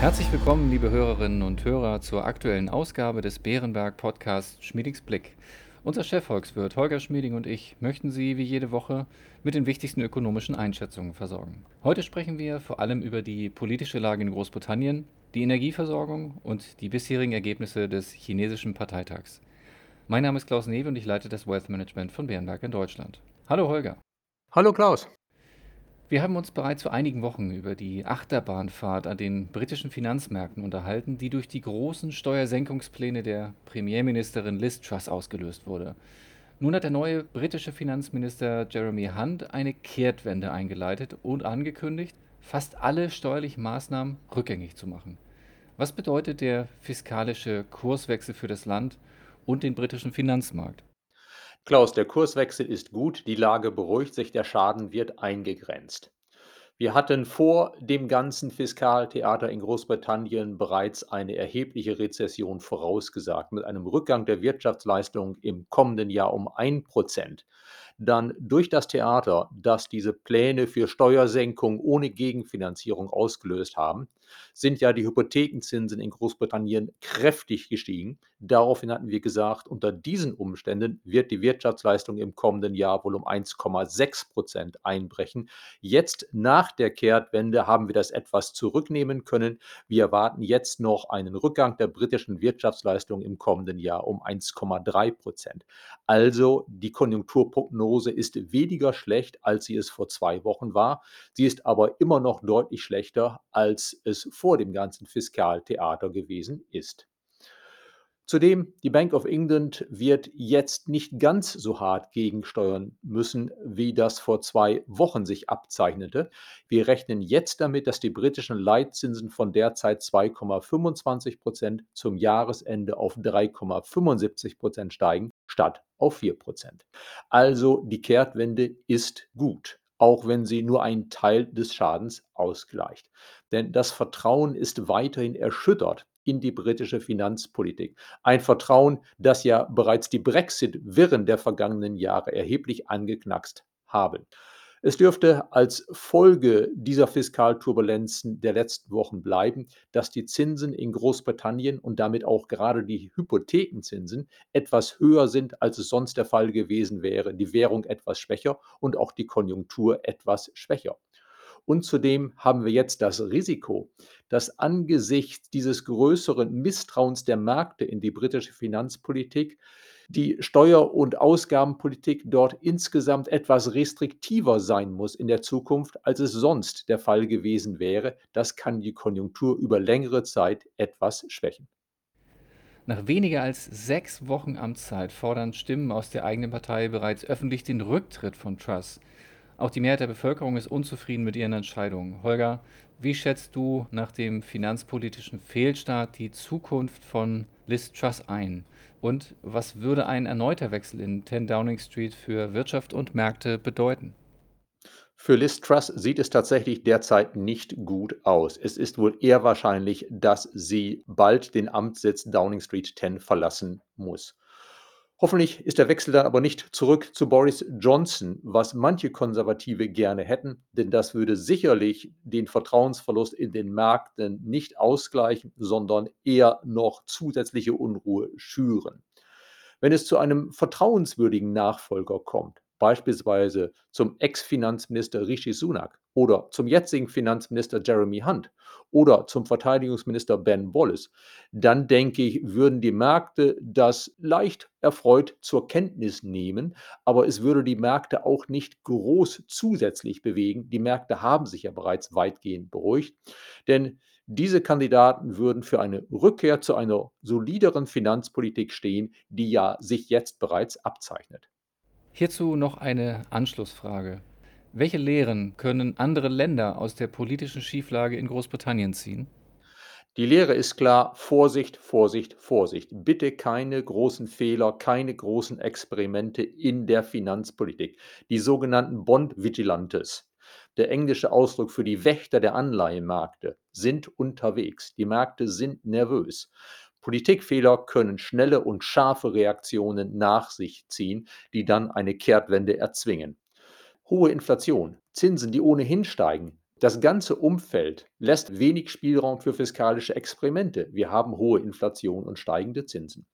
Herzlich willkommen, liebe Hörerinnen und Hörer, zur aktuellen Ausgabe des Bärenberg Podcasts Schmiedings Blick. Unser Chefvolkswirt Holger Schmieding und ich möchten Sie wie jede Woche mit den wichtigsten ökonomischen Einschätzungen versorgen. Heute sprechen wir vor allem über die politische Lage in Großbritannien, die Energieversorgung und die bisherigen Ergebnisse des chinesischen Parteitags. Mein Name ist Klaus Newe und ich leite das Wealth Management von Bärenberg in Deutschland. Hallo Holger. Hallo Klaus. Wir haben uns bereits vor einigen Wochen über die Achterbahnfahrt an den britischen Finanzmärkten unterhalten, die durch die großen Steuersenkungspläne der Premierministerin Liz Truss ausgelöst wurde. Nun hat der neue britische Finanzminister Jeremy Hunt eine Kehrtwende eingeleitet und angekündigt, fast alle steuerlichen Maßnahmen rückgängig zu machen. Was bedeutet der fiskalische Kurswechsel für das Land und den britischen Finanzmarkt? Klaus, der Kurswechsel ist gut, die Lage beruhigt sich, der Schaden wird eingegrenzt. Wir hatten vor dem ganzen Fiskaltheater in Großbritannien bereits eine erhebliche Rezession vorausgesagt mit einem Rückgang der Wirtschaftsleistung im kommenden Jahr um ein Prozent dann durch das Theater, das diese Pläne für Steuersenkung ohne Gegenfinanzierung ausgelöst haben, sind ja die Hypothekenzinsen in Großbritannien kräftig gestiegen. Daraufhin hatten wir gesagt, unter diesen Umständen wird die Wirtschaftsleistung im kommenden Jahr wohl um 1,6 Prozent einbrechen. Jetzt nach der Kehrtwende haben wir das etwas zurücknehmen können. Wir erwarten jetzt noch einen Rückgang der britischen Wirtschaftsleistung im kommenden Jahr um 1,3 Prozent. Also die Konjunkturprognose Prognose ist weniger schlecht, als sie es vor zwei Wochen war. Sie ist aber immer noch deutlich schlechter, als es vor dem ganzen Fiskaltheater gewesen ist. Zudem, die Bank of England wird jetzt nicht ganz so hart gegensteuern müssen, wie das vor zwei Wochen sich abzeichnete. Wir rechnen jetzt damit, dass die britischen Leitzinsen von derzeit 2,25 Prozent zum Jahresende auf 3,75 Prozent steigen, statt auf 4 Prozent. Also die Kehrtwende ist gut, auch wenn sie nur einen Teil des Schadens ausgleicht. Denn das Vertrauen ist weiterhin erschüttert in die britische Finanzpolitik. Ein Vertrauen, das ja bereits die Brexit-Wirren der vergangenen Jahre erheblich angeknackst haben. Es dürfte als Folge dieser Fiskalturbulenzen der letzten Wochen bleiben, dass die Zinsen in Großbritannien und damit auch gerade die Hypothekenzinsen etwas höher sind, als es sonst der Fall gewesen wäre, die Währung etwas schwächer und auch die Konjunktur etwas schwächer. Und zudem haben wir jetzt das Risiko, dass angesichts dieses größeren Misstrauens der Märkte in die britische Finanzpolitik die Steuer- und Ausgabenpolitik dort insgesamt etwas restriktiver sein muss in der Zukunft, als es sonst der Fall gewesen wäre. Das kann die Konjunktur über längere Zeit etwas schwächen. Nach weniger als sechs Wochen Amtszeit fordern Stimmen aus der eigenen Partei bereits öffentlich den Rücktritt von Truss. Auch die Mehrheit der Bevölkerung ist unzufrieden mit ihren Entscheidungen. Holger, wie schätzt du nach dem finanzpolitischen Fehlstart die Zukunft von Liz Truss ein? Und was würde ein erneuter Wechsel in 10 Downing Street für Wirtschaft und Märkte bedeuten? Für Liz Truss sieht es tatsächlich derzeit nicht gut aus. Es ist wohl eher wahrscheinlich, dass sie bald den Amtssitz Downing Street 10 verlassen muss. Hoffentlich ist der Wechsel dann aber nicht zurück zu Boris Johnson, was manche Konservative gerne hätten, denn das würde sicherlich den Vertrauensverlust in den Märkten nicht ausgleichen, sondern eher noch zusätzliche Unruhe schüren. Wenn es zu einem vertrauenswürdigen Nachfolger kommt, beispielsweise zum Ex-Finanzminister Rishi Sunak oder zum jetzigen Finanzminister Jeremy Hunt oder zum Verteidigungsminister Ben Wallace, dann denke ich, würden die Märkte das leicht erfreut zur Kenntnis nehmen, aber es würde die Märkte auch nicht groß zusätzlich bewegen. Die Märkte haben sich ja bereits weitgehend beruhigt, denn diese Kandidaten würden für eine Rückkehr zu einer solideren Finanzpolitik stehen, die ja sich jetzt bereits abzeichnet. Hierzu noch eine Anschlussfrage. Welche Lehren können andere Länder aus der politischen Schieflage in Großbritannien ziehen? Die Lehre ist klar, Vorsicht, Vorsicht, Vorsicht. Bitte keine großen Fehler, keine großen Experimente in der Finanzpolitik. Die sogenannten Bond Vigilantes, der englische Ausdruck für die Wächter der Anleihenmärkte, sind unterwegs. Die Märkte sind nervös. Politikfehler können schnelle und scharfe Reaktionen nach sich ziehen, die dann eine Kehrtwende erzwingen. Hohe Inflation, Zinsen, die ohnehin steigen, Das ganze Umfeld lässt wenig Spielraum für fiskalische Experimente. Wir haben hohe Inflation und steigende Zinsen.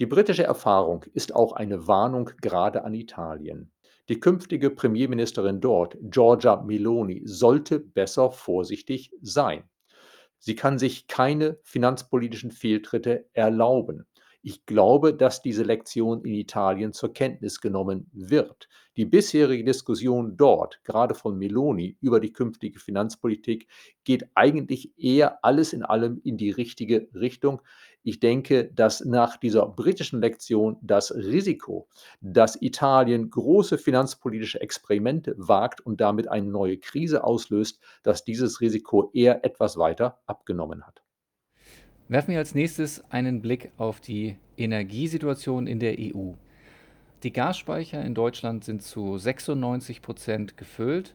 Die britische Erfahrung ist auch eine Warnung gerade an Italien. Die künftige Premierministerin dort, Giorgia Meloni, sollte besser vorsichtig sein. Sie kann sich keine finanzpolitischen Fehltritte erlauben. Ich glaube, dass diese Lektion in Italien zur Kenntnis genommen wird. Die bisherige Diskussion dort, gerade von Meloni, über die künftige Finanzpolitik, geht eigentlich eher alles in allem in die richtige Richtung. Ich denke, dass nach dieser britischen Lektion das Risiko, dass Italien große finanzpolitische Experimente wagt und damit eine neue Krise auslöst, dass dieses Risiko eher etwas weiter abgenommen hat. Werfen wir als nächstes einen Blick auf die Energiesituation in der EU. Die Gasspeicher in Deutschland sind zu 96 Prozent gefüllt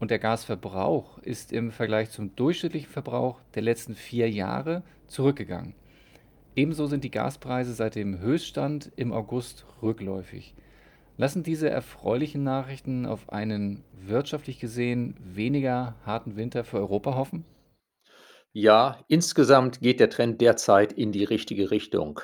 und der Gasverbrauch ist im Vergleich zum durchschnittlichen Verbrauch der letzten vier Jahre zurückgegangen. Ebenso sind die Gaspreise seit dem Höchststand im August rückläufig. Lassen diese erfreulichen Nachrichten auf einen wirtschaftlich gesehen weniger harten Winter für Europa hoffen? Ja, insgesamt geht der Trend derzeit in die richtige Richtung.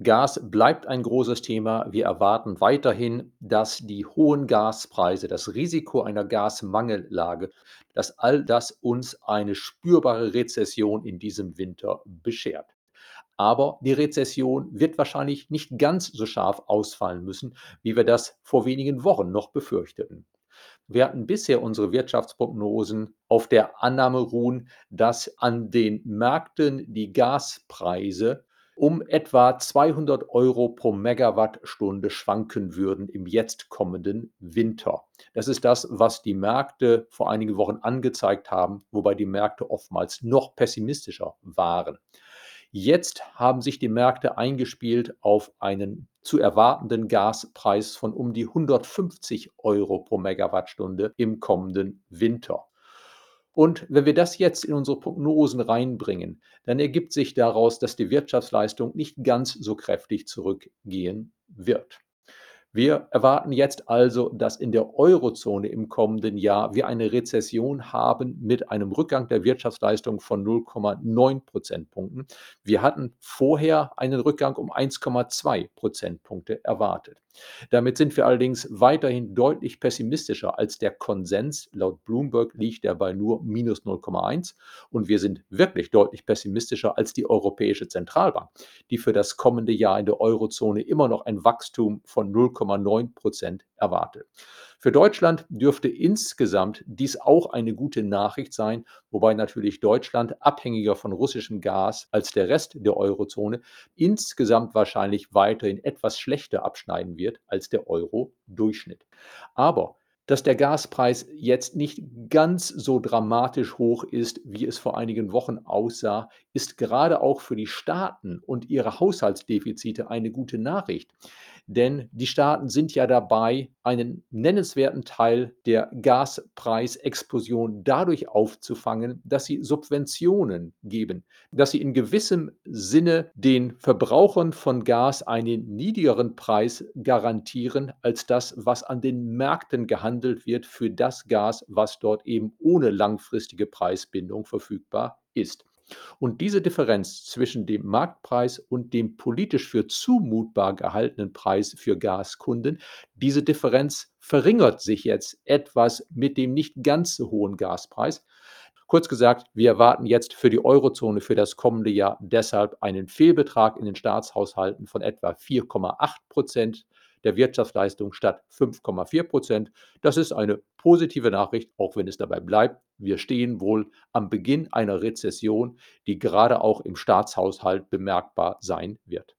Gas bleibt ein großes Thema. Wir erwarten weiterhin, dass die hohen Gaspreise, das Risiko einer Gasmangellage, dass all das uns eine spürbare Rezession in diesem Winter beschert. Aber die Rezession wird wahrscheinlich nicht ganz so scharf ausfallen müssen, wie wir das vor wenigen Wochen noch befürchteten. Wir hatten bisher unsere Wirtschaftsprognosen auf der Annahme ruhen, dass an den Märkten die Gaspreise um etwa 200 Euro pro Megawattstunde schwanken würden im jetzt kommenden Winter. Das ist das, was die Märkte vor einigen Wochen angezeigt haben, wobei die Märkte oftmals noch pessimistischer waren. Jetzt haben sich die Märkte eingespielt auf einen zu erwartenden Gaspreis von um die 150 Euro pro Megawattstunde im kommenden Winter. Und wenn wir das jetzt in unsere Prognosen reinbringen, dann ergibt sich daraus, dass die Wirtschaftsleistung nicht ganz so kräftig zurückgehen wird. Wir erwarten jetzt also, dass in der Eurozone im kommenden Jahr wir eine Rezession haben mit einem Rückgang der Wirtschaftsleistung von 0,9 Prozentpunkten. Wir hatten vorher einen Rückgang um 1,2 Prozentpunkte erwartet. Damit sind wir allerdings weiterhin deutlich pessimistischer als der Konsens. Laut Bloomberg liegt er bei nur minus 0,1 und wir sind wirklich deutlich pessimistischer als die Europäische Zentralbank, die für das kommende Jahr in der Eurozone immer noch ein Wachstum von 0,9 Prozent erwartet. Für Deutschland dürfte insgesamt dies auch eine gute Nachricht sein, wobei natürlich Deutschland abhängiger von russischem Gas als der Rest der Eurozone insgesamt wahrscheinlich weiterhin etwas schlechter abschneiden wird als der Euro-Durchschnitt. Aber dass der Gaspreis jetzt nicht ganz so dramatisch hoch ist, wie es vor einigen Wochen aussah, ist gerade auch für die Staaten und ihre Haushaltsdefizite eine gute Nachricht. Denn die Staaten sind ja dabei, einen nennenswerten Teil der Gaspreisexplosion dadurch aufzufangen, dass sie Subventionen geben, dass sie in gewissem Sinne den Verbrauchern von Gas einen niedrigeren Preis garantieren als das, was an den Märkten gehandelt wird für das Gas, was dort eben ohne langfristige Preisbindung verfügbar ist. Und diese Differenz zwischen dem Marktpreis und dem politisch für zumutbar gehaltenen Preis für Gaskunden, diese Differenz verringert sich jetzt etwas mit dem nicht ganz so hohen Gaspreis. Kurz gesagt, wir erwarten jetzt für die Eurozone für das kommende Jahr deshalb einen Fehlbetrag in den Staatshaushalten von etwa 4,8 Prozent der Wirtschaftsleistung statt 5,4 Prozent. Das ist eine positive Nachricht, auch wenn es dabei bleibt. Wir stehen wohl am Beginn einer Rezession, die gerade auch im Staatshaushalt bemerkbar sein wird.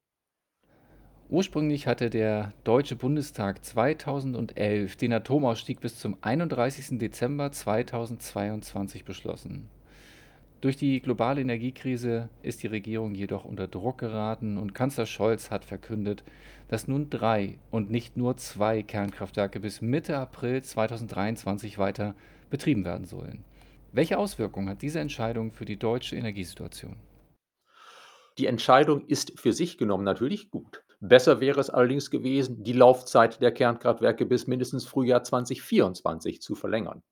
Ursprünglich hatte der Deutsche Bundestag 2011 den Atomausstieg bis zum 31. Dezember 2022 beschlossen. Durch die globale Energiekrise ist die Regierung jedoch unter Druck geraten und Kanzler Scholz hat verkündet, dass nun drei und nicht nur zwei Kernkraftwerke bis Mitte April 2023 weiter betrieben werden sollen. Welche Auswirkungen hat diese Entscheidung für die deutsche Energiesituation? Die Entscheidung ist für sich genommen natürlich gut. Besser wäre es allerdings gewesen, die Laufzeit der Kernkraftwerke bis mindestens Frühjahr 2024 zu verlängern.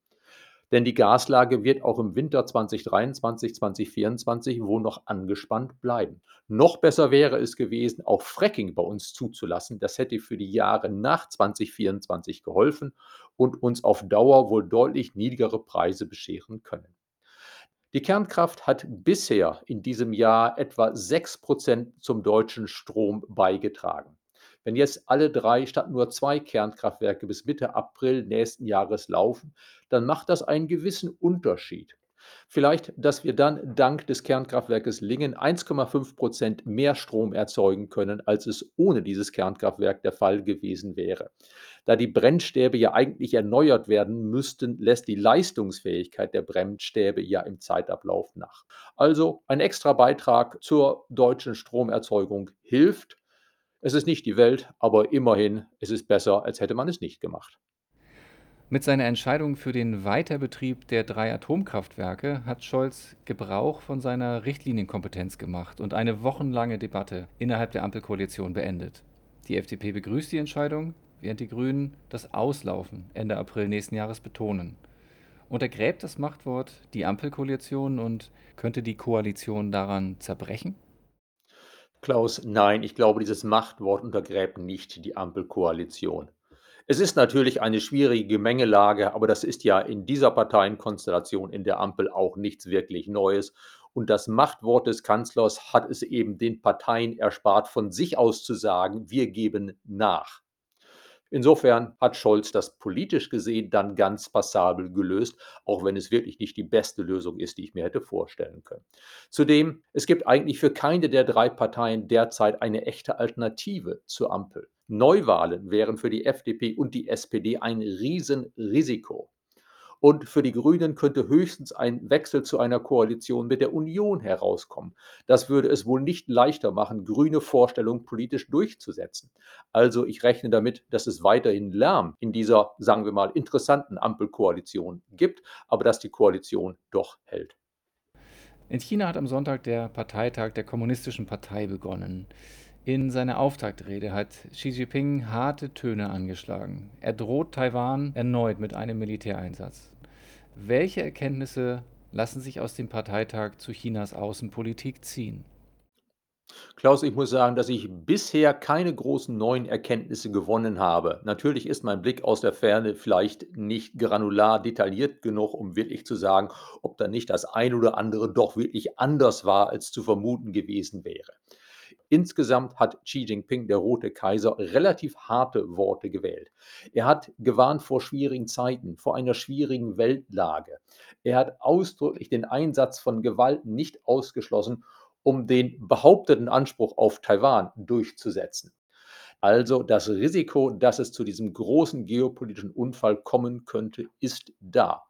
Denn die Gaslage wird auch im Winter 2023, 2024 wohl noch angespannt bleiben. Noch besser wäre es gewesen, auch Fracking bei uns zuzulassen. Das hätte für die Jahre nach 2024 geholfen und uns auf Dauer wohl deutlich niedrigere Preise bescheren können. Die Kernkraft hat bisher in diesem Jahr etwa 6% zum deutschen Strom beigetragen. Wenn jetzt alle drei statt nur zwei Kernkraftwerke bis Mitte April nächsten Jahres laufen, dann macht das einen gewissen Unterschied. Vielleicht, dass wir dann dank des Kernkraftwerkes Lingen 1,5% mehr Strom erzeugen können, als es ohne dieses Kernkraftwerk der Fall gewesen wäre. Da die Brennstäbe ja eigentlich erneuert werden müssten, lässt die Leistungsfähigkeit der Brennstäbe ja im Zeitablauf nach. Also ein extra Beitrag zur deutschen Stromerzeugung hilft. Es ist nicht die Welt, aber immerhin ist es besser, als hätte man es nicht gemacht. Mit seiner Entscheidung für den Weiterbetrieb der drei Atomkraftwerke hat Scholz Gebrauch von seiner Richtlinienkompetenz gemacht und eine wochenlange Debatte innerhalb der Ampelkoalition beendet. Die FDP begrüßt die Entscheidung, während die Grünen das Auslaufen Ende April nächsten Jahres betonen. Untergräbt das Machtwort die Ampelkoalition und könnte die Koalition daran zerbrechen? Klaus, nein, ich glaube, dieses Machtwort untergräbt nicht die Ampelkoalition. Es ist natürlich eine schwierige Gemengelage, aber das ist ja in dieser Parteienkonstellation in der Ampel auch nichts wirklich Neues. Und das Machtwort des Kanzlers hat es eben den Parteien erspart, von sich aus zu sagen, wir geben nach. Insofern hat Scholz das politisch gesehen dann ganz passabel gelöst, auch wenn es wirklich nicht die beste Lösung ist, die ich mir hätte vorstellen können. Zudem, es gibt eigentlich für keine der drei Parteien derzeit eine echte Alternative zur Ampel. Neuwahlen wären für die FDP und die SPD ein Riesenrisiko. Und für die Grünen könnte höchstens ein Wechsel zu einer Koalition mit der Union herauskommen. Das würde es wohl nicht leichter machen, grüne Vorstellungen politisch durchzusetzen. Also ich rechne damit, dass es weiterhin Lärm in dieser, sagen wir mal, interessanten Ampelkoalition gibt, aber dass die Koalition doch hält. In China hat am Sonntag der Parteitag der Kommunistischen Partei begonnen. In seiner Auftaktrede hat Xi Jinping harte Töne angeschlagen. Er droht Taiwan erneut mit einem Militäreinsatz. Welche Erkenntnisse lassen sich aus dem Parteitag zu Chinas Außenpolitik ziehen? Klaus, ich muss sagen, dass ich bisher keine großen neuen Erkenntnisse gewonnen habe. Natürlich ist mein Blick aus der Ferne vielleicht nicht granular detailliert genug, um wirklich zu sagen, ob da nicht das ein oder andere doch wirklich anders war, als zu vermuten gewesen wäre. Insgesamt hat Xi Jinping, der Rote Kaiser, relativ harte Worte gewählt. Er hat gewarnt vor schwierigen Zeiten, vor einer schwierigen Weltlage. Er hat ausdrücklich den Einsatz von Gewalt nicht ausgeschlossen, um den behaupteten Anspruch auf Taiwan durchzusetzen. Also das Risiko, dass es zu diesem großen geopolitischen Unfall kommen könnte, ist da.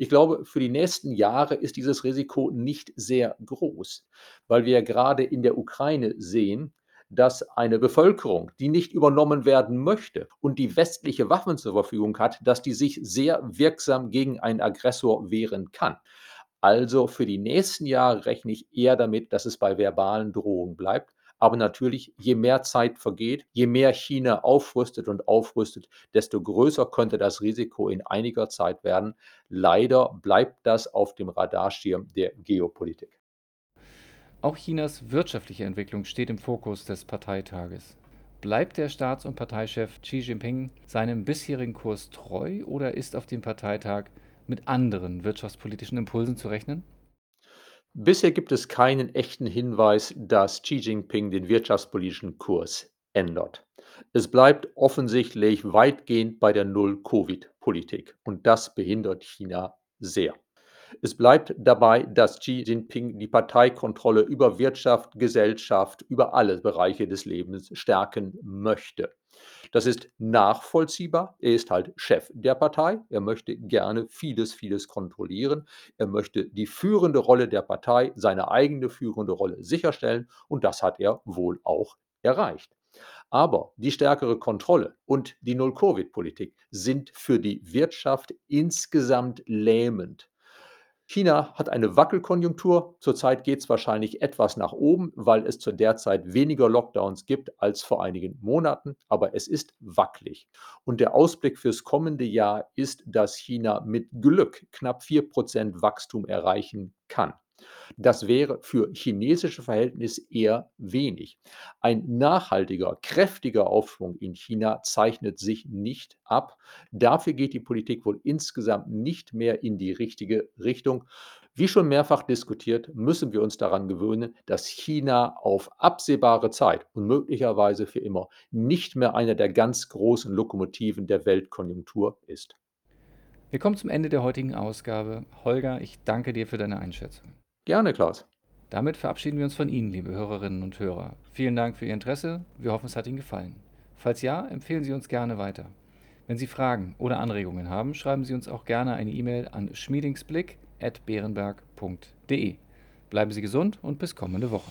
Ich glaube, für die nächsten Jahre ist dieses Risiko nicht sehr groß, weil wir gerade in der Ukraine sehen, dass eine Bevölkerung, die nicht übernommen werden möchte und die westliche Waffen zur Verfügung hat, dass die sich sehr wirksam gegen einen Aggressor wehren kann. Also für die nächsten Jahre rechne ich eher damit, dass es bei verbalen Drohungen bleibt. Aber natürlich, je mehr Zeit vergeht, je mehr China aufrüstet und aufrüstet, desto größer könnte das Risiko in einiger Zeit werden. Leider bleibt das auf dem Radarschirm der Geopolitik. Auch Chinas wirtschaftliche Entwicklung steht im Fokus des Parteitages. Bleibt der Staats- und Parteichef Xi Jinping seinem bisherigen Kurs treu oder ist auf dem Parteitag mit anderen wirtschaftspolitischen Impulsen zu rechnen? Bisher gibt es keinen echten Hinweis, dass Xi Jinping den wirtschaftspolitischen Kurs ändert. Es bleibt offensichtlich weitgehend bei der Null-Covid-Politik und das behindert China sehr. Es bleibt dabei, dass Xi Jinping die Parteikontrolle über Wirtschaft, Gesellschaft, über alle Bereiche des Lebens stärken möchte. Das ist nachvollziehbar. Er ist halt Chef der Partei. Er möchte gerne vieles, vieles kontrollieren. Er möchte die führende Rolle der Partei, seine eigene führende Rolle sicherstellen. Und das hat er wohl auch erreicht. Aber die stärkere Kontrolle und die Null-Covid-Politik sind für die Wirtschaft insgesamt lähmend. China hat eine Wackelkonjunktur. Zurzeit geht es wahrscheinlich etwas nach oben, weil es zu der Zeit weniger Lockdowns gibt als vor einigen Monaten, aber es ist wackelig. Und der Ausblick fürs kommende Jahr ist, dass China mit Glück knapp 4% Wachstum erreichen kann. Das wäre für chinesische Verhältnisse eher wenig. Ein nachhaltiger, kräftiger Aufschwung in China zeichnet sich nicht ab. Dafür geht die Politik wohl insgesamt nicht mehr in die richtige Richtung. Wie schon mehrfach diskutiert, müssen wir uns daran gewöhnen, dass China auf absehbare Zeit und möglicherweise für immer nicht mehr einer der ganz großen Lokomotiven der Weltkonjunktur ist. Wir kommen zum Ende der heutigen Ausgabe. Holger, ich danke dir für deine Einschätzung. Gerne, Klaus. Damit verabschieden wir uns von Ihnen, liebe Hörerinnen und Hörer. Vielen Dank für Ihr Interesse. Wir hoffen, es hat Ihnen gefallen. Falls ja, empfehlen Sie uns gerne weiter. Wenn Sie Fragen oder Anregungen haben, schreiben Sie uns auch gerne eine E-Mail an schmiedingsblick.beerenberg.de. Bleiben Sie gesund und bis kommende Woche.